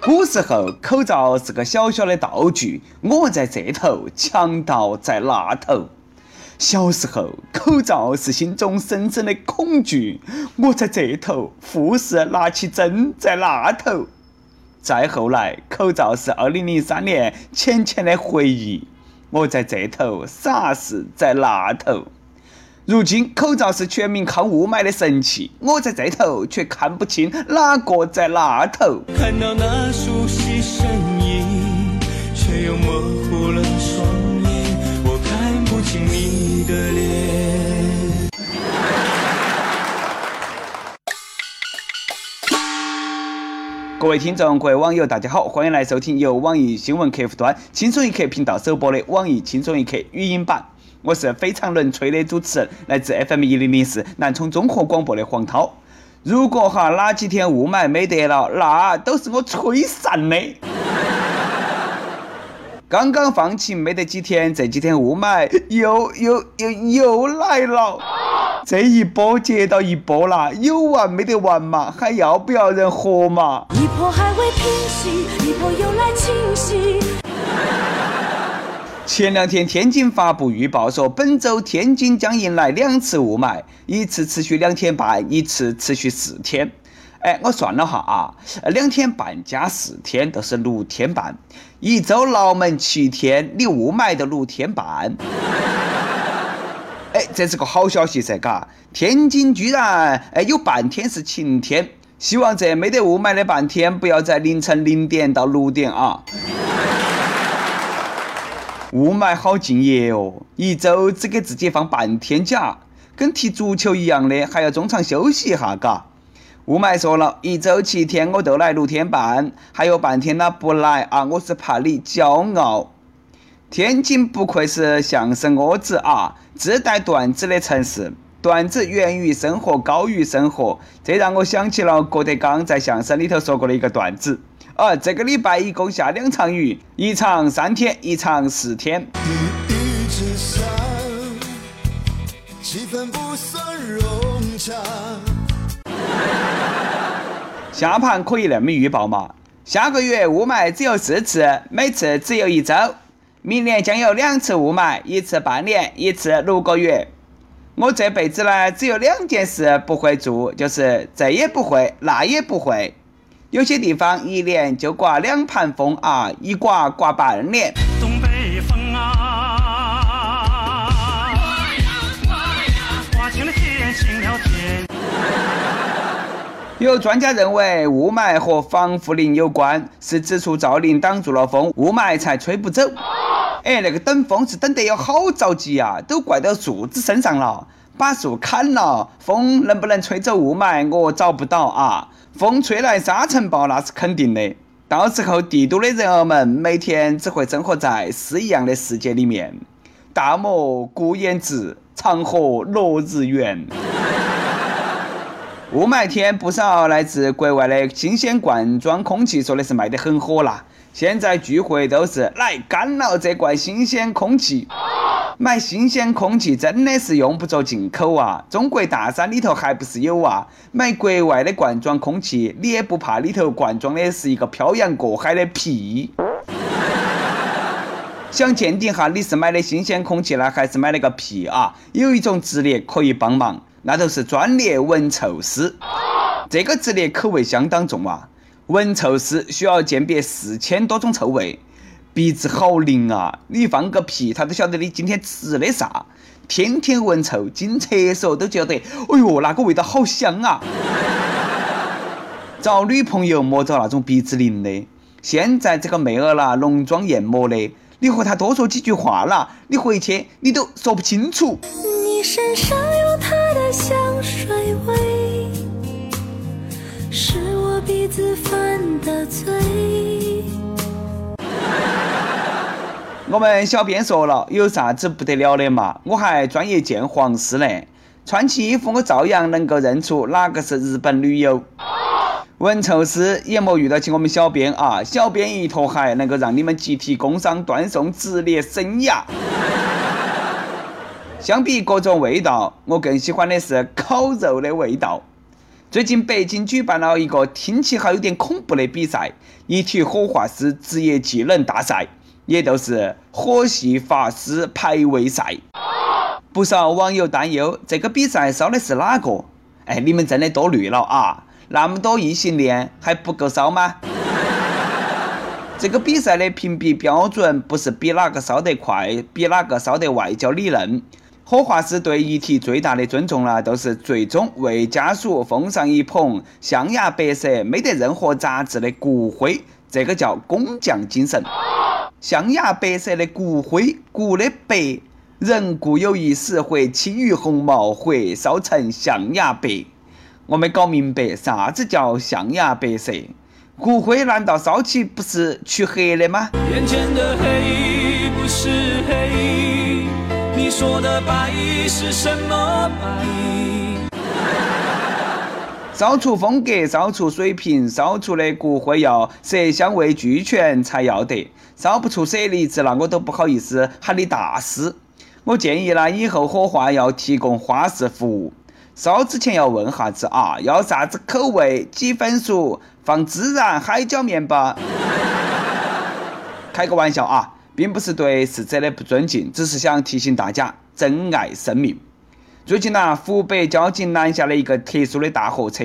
古时候，口罩是个小小的道具，我在这头，强盗在那头。小时候，口罩是心中深深的恐惧，我在这头，护士拿起针在那头。再后来，口罩是二零零三年浅浅的回忆，我在这头，傻子在那头。如今，口罩是全民抗雾霾的神器。我在这头，却看不清哪个在那头。看到那熟悉身影，却又模糊了。各位听众、各位网友，大家好，欢迎来收听由网易新闻客户端轻松一刻频道首播的网易轻松一刻语音版。我是非常能吹的主持人，来自 FM 一零零四南充综合广播的黄涛。如果哈哪几天雾霾没得了，那都是我吹散的。刚刚放晴没得几天，这几天雾霾又又又又来了。这一波接到一波啦，有完没得完嘛？还要不要人活嘛？一一波波还未平息，又来侵袭。前两天天津发布预报说，本周天津将迎来两次雾霾，一次持续两天半，一次持续四天。哎，我算了哈啊，两天半加四天都是六天半，一周劳门七天，你雾霾的六天半。哎，这是个好消息噻，嘎！天津居然哎有半天是晴天，希望这没得雾霾的半天不要在凌晨零点到六点啊！雾霾好敬业哦，一周只给自己放半天假，跟踢足球一样的，还要中场休息一下，嘎！雾霾说了一周七天我都来六天半，还有半天呢不来啊，我是怕你骄傲。天津不愧是相声窝子啊，自带段子的城市。段子源于生活，高于生活。这让我想起了郭德纲在相声里头说过的一个段子：哦，这个礼拜一共下两场雨，一场三天，一场四天。下盘可以那么预报嘛？下个月雾霾只有四次，每次只有一周。明年将有两次雾霾，一次半年，一次六个月。我这辈子呢，只有两件事不会做，就是这也不会，那也不会。有些地方一年就刮两盘风啊，一刮刮半年。东北风啊，有专家认为雾霾和防护林有关，是指出造林挡住了风，雾霾才吹不走。哎，那个等风是等得有好着急呀，都怪到树子身上了，把树砍了，风能不能吹走雾霾，我找不到啊。风吹来沙尘暴，那是肯定的，到时候帝都的人儿们每天只会生活在诗一样的世界里面。大漠孤烟直，长河落日圆。雾霾天，不少来自国外的新鲜罐装空气，说的是卖得很火啦。现在聚会都是来干了这罐新鲜空气，买新鲜空气真的是用不着进口啊，中国大山里头还不是有啊？买国外的罐装空气，你也不怕里头罐装的是一个漂洋过海的屁？想鉴定哈你是买的新鲜空气呢，还是买了个屁啊？有一种职业可以帮忙，那就是专业闻臭师，这个职业口味相当重啊。闻臭师需要鉴别四千多种臭味，鼻子好灵啊！你放个屁，他都晓得你今天吃的啥。天天闻臭，进厕所都觉得，哎呦，那个味道好香啊！找女朋友莫找那种鼻子灵的。现在这个妹儿啦，浓妆艳抹的，你和她多说几句话啦，你回去你都说不清楚。你身上有她的香。我们小编说了，有啥子不得了的嘛？我还专业鉴黄师呢，穿起衣服我照样能够认出哪个是日本女友。闻臭师也莫遇到起我们小编啊，小编一坨海能够让你们集体工伤断送职业生涯。相比各种味道，我更喜欢的是烤肉的味道。最近北京举办了一个听起还有点恐怖的比赛——一体火化师职业技能大赛，也就是火系法师排位赛。不少网友担忧这个比赛烧的是哪个？哎，你们真的多虑了啊！那么多异性恋还不够烧吗？这个比赛的评比标准不是比哪个烧得快，比哪个烧得外焦里嫩。火化师对遗体最大的尊重呢，都是最终为家属奉上一捧象牙白色、没得任何杂质的骨灰，这个叫工匠精神。象牙白色的骨灰，骨的白，人固有一死，或轻于鸿毛，或烧成象牙白。我没搞明白，啥子叫象牙白色？骨灰难道烧起不是去黑的吗？眼前的黑黑。不是你说的白白？是什么烧出风格，烧出水平，烧出的骨灰要色香味俱全才要得。烧不出舍利子那我都不好意思喊你大师。我建议呢，以后火化要提供花式服务，烧之前要问哈子啊，要啥子口味，几分熟，放孜然、海椒面吧。开个玩笑啊。并不是对逝者的不尊敬，只是想提醒大家珍爱生命。最近呢，湖北交警拦下了一个特殊的大货车，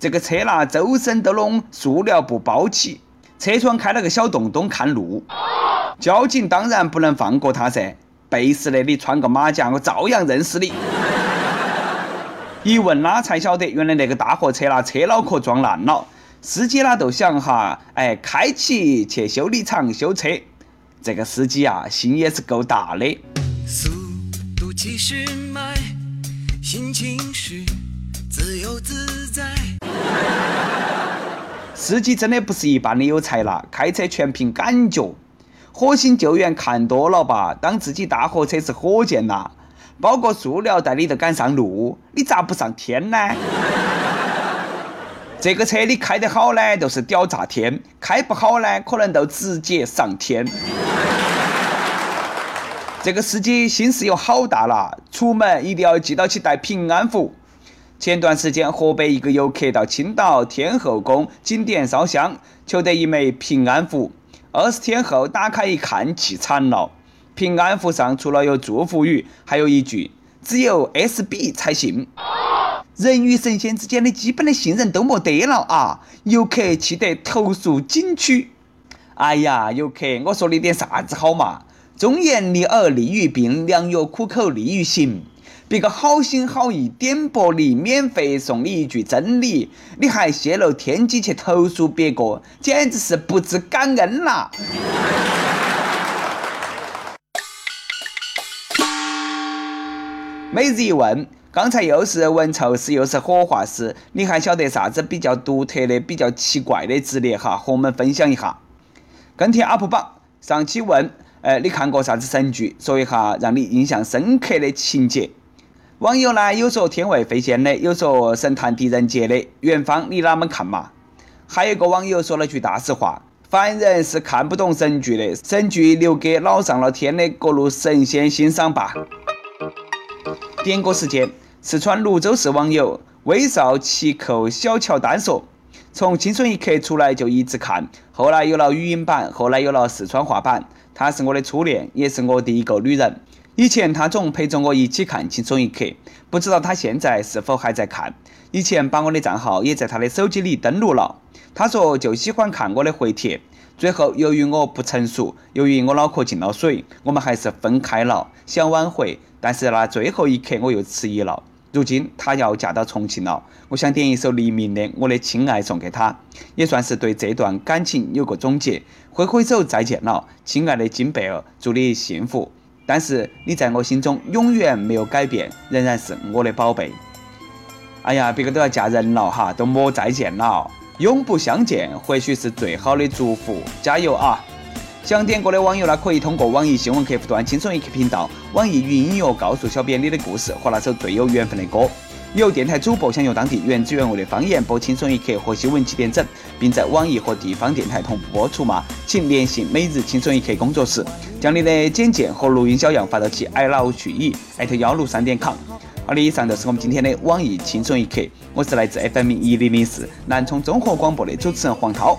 这个车呢，周身都弄塑料布包起，车窗开了个小洞洞看路。交警当然不能放过他噻，背时的你穿个马甲，我照样认识你。一问啦才晓得，原来那个大货车呢，车脑壳撞烂了，司机呢都想哈，哎，开起去修理厂修车。这个司机啊，心也是够大的。司机真的不是一般的有才啦，开车全凭感觉。火星救援看多了吧？当自己大货车是火箭啦，包个塑料袋你都敢上路？你咋不上天呢？这个车你开得好呢，都是屌炸天；开不好呢，可能都直接上天。这个司机心思有好大了，出门一定要记到去带平安符。前段时间，河北一个游客到青岛天后宫景点烧香，求得一枚平安符。二十天后打开一看，气惨了。平安符上除了有祝福语，还有一句：只有 SB 才行。人与神仙之间的基本的信任都没得了啊！游客气得投诉景区。哎呀，游客，我说你点啥子好嘛？忠言逆耳利于病，良药苦口利于行。别个好心好意点拨你，免费送你一句真理，你还泄露天机去投诉别个，简直是不知感恩啦！每日一问。刚才又是文丑师，又是火化师，你还晓得啥子比较独特的、比较奇怪的职业哈？和我们分享一下。跟帖阿 p 榜上期问，呃，你看过啥子神剧？说一下让你印象深刻的情节。网友呢，有说《天外飞仙》的，有说《神探狄仁杰》的。元芳，你哪们看嘛？还有个网友说了句大实话：凡人是看不懂神剧的，神剧留给老上了天的各路神仙欣赏吧。点歌时间，四川泸州市网友微少奇扣小乔丹说：“从《青春一刻》出来就一直看，后来有了语音版，后来有了四川话版。她是我的初恋，也是我的一个女人。以前她总陪着我一起看《青春一刻》，不知道她现在是否还在看。以前把我的账号也在她的手机里登录了。她说就喜欢看我的回帖。最后由于我不成熟，由于我脑壳进了水，我们还是分开了。想挽回。”但是那最后一刻，我又迟疑了。如今她要嫁到重庆了，我想点一首黎明的《我的亲爱》送给她，也算是对这段感情有个总结。挥挥手，再见了，亲爱的金贝尔，祝你幸福。但是你在我心中永远没有改变，仍然是我的宝贝。哎呀，别个都要嫁人了哈，都莫再见了，永不相见，或许是最好的祝福。加油啊！想点歌的网友呢，可以通过网易新闻客户端“轻松一刻”频道，网易云音乐告诉小编你的故事和那首最有缘分的歌。有电台主播想用当地原汁原味的方言播“轻松一刻”和新闻七点整，并在网易和地方电台同步播出吗？请联系每日“轻松一刻”工作室，将你的简介和录音小样发到其 i l a o 艾 y 幺六三点 com。好的，以上就是我们今天的网易“轻松一刻”，我是来自 FM 一零零四南充综合广播的主持人黄涛。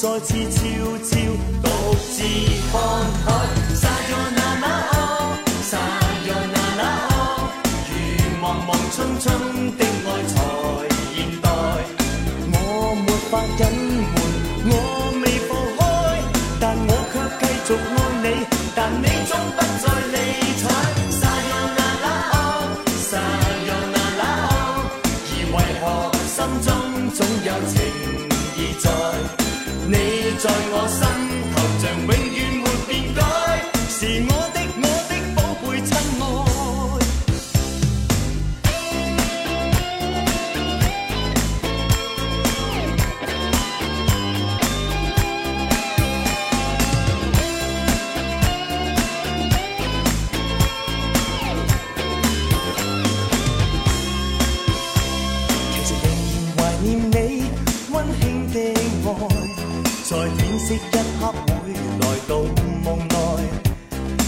再次悄悄独自看海，撒扬那拉，撒扬那拉。如茫茫春春的爱才现代，我没法隐瞒，我未放开，但我却继续爱你，但你总不再理睬，撒扬那拉，撒扬那拉。而为何心中总有情义在？你在我心头，像永远没变改，是我。即一刻会来到梦内，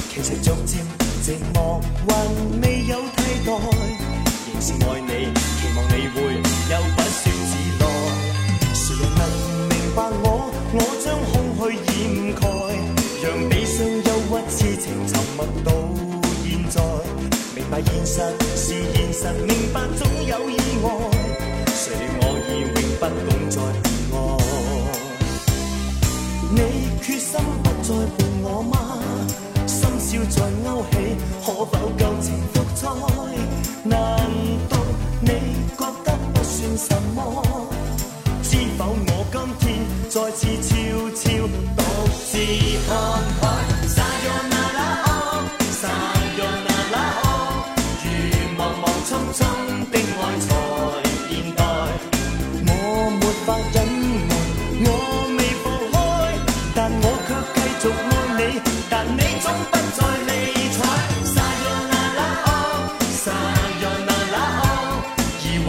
其实逐渐寂寞还未有替代，仍是爱你，期望你会又不说自来。谁人能明白我？我将空虚掩盖，让悲伤、忧郁、痴情沉默到现在。明白现实是现实，明白总有意外，谁料我已永不懂再恋爱。心不再伴我吗？心笑在勾起，可否旧情复再？难道你觉得不算什么？知否我今天再次悄悄独自行？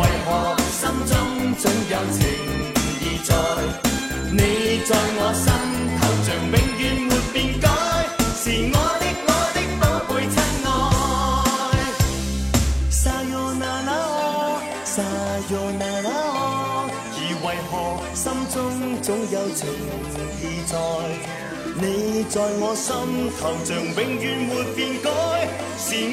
为何心中总有情意在？你在我心头像永远没变改，是我的我的宝贝亲爱。撒撒哟哟那那哦，哦，而为何心中总有情意在？你在我心头像永远没变改，是。